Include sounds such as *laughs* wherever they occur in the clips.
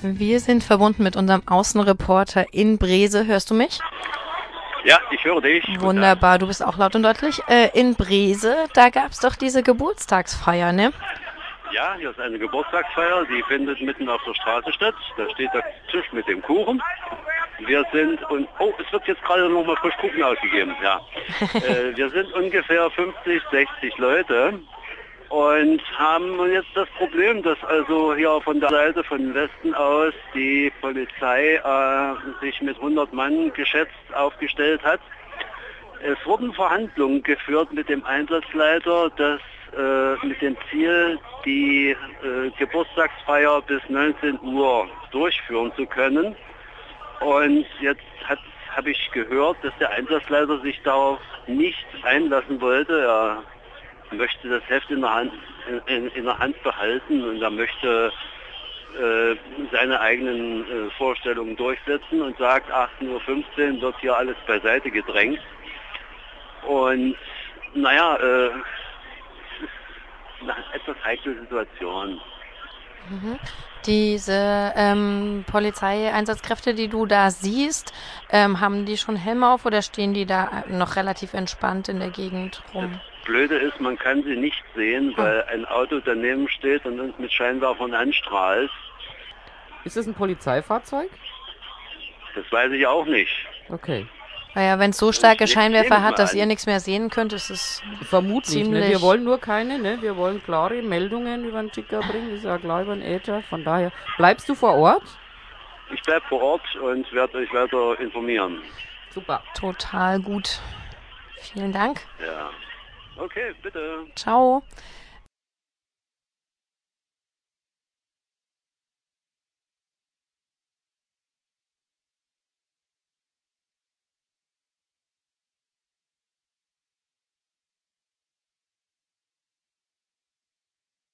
Wir sind verbunden mit unserem Außenreporter in Brese. Hörst du mich? Ja, ich höre dich. Wunderbar, du bist auch laut und deutlich. Äh, in Brese, da gab es doch diese Geburtstagsfeier, ne? Ja, hier ist eine Geburtstagsfeier, die findet mitten auf der Straße statt. Da steht der Tisch mit dem Kuchen. Wir sind und oh, es wird jetzt gerade noch mal frisch Kuchen ausgegeben. Ja, *laughs* äh, wir sind ungefähr 50, 60 Leute und haben jetzt das Problem, dass also hier von der Seite von Westen aus die Polizei äh, sich mit 100 Mann geschätzt aufgestellt hat. Es wurden Verhandlungen geführt mit dem Einsatzleiter, dass äh, mit dem Ziel, die äh, Geburtstagsfeier bis 19 Uhr durchführen zu können. Und jetzt habe ich gehört, dass der Einsatzleiter sich darauf nicht einlassen wollte. Er möchte das Heft in der Hand, in, in der Hand behalten und er möchte äh, seine eigenen äh, Vorstellungen durchsetzen und sagt, 18.15 Uhr wird hier alles beiseite gedrängt. Und naja, äh, eine etwas heikle Situation. Mhm. Diese ähm, Polizeieinsatzkräfte, die du da siehst, ähm, haben die schon Helme auf oder stehen die da noch relativ entspannt in der Gegend rum? Das Blöde ist, man kann sie nicht sehen, weil ein Auto daneben steht und uns mit Scheinwerfern anstrahlt. Ist das ein Polizeifahrzeug? Das weiß ich auch nicht. Okay. Naja, wenn es so starke Scheinwerfer hat, dass ihr nichts mehr sehen könnt, ist es Vermutlich, ne? Ne? Wir wollen nur keine, ne? wir wollen klare Meldungen über den Ticker bringen, ist ja klar über den Äther, von daher. Bleibst du vor Ort? Ich bleib vor Ort und werde euch weiter informieren. Super. Total gut. Vielen Dank. Ja. Okay, bitte. Ciao.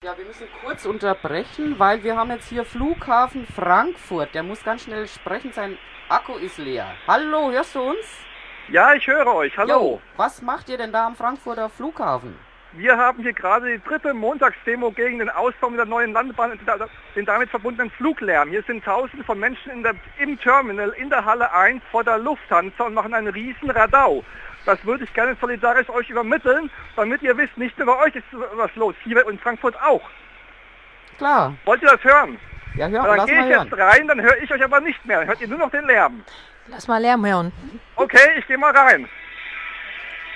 Ja, wir müssen kurz unterbrechen, weil wir haben jetzt hier Flughafen Frankfurt. Der muss ganz schnell sprechen, sein Akku ist leer. Hallo, hörst du uns? Ja, ich höre euch. Hallo. Jo, was macht ihr denn da am Frankfurter Flughafen? Wir haben hier gerade die dritte Montagsdemo gegen den Ausbau der neuen Landebahn und den damit verbundenen Fluglärm. Hier sind tausende von Menschen der, im Terminal in der Halle 1 vor der Lufthansa und machen einen riesen Radau. Das würde ich gerne solidarisch euch übermitteln, damit ihr wisst, nicht nur bei euch ist was los, hier in Frankfurt auch. Klar. Wollt ihr das hören? Ja, hör, Dann gehe ich jetzt hören. rein, dann höre ich euch aber nicht mehr. Dann hört ihr nur noch den Lärm. Lass mal Lärm hören. Okay, ich gehe mal rein.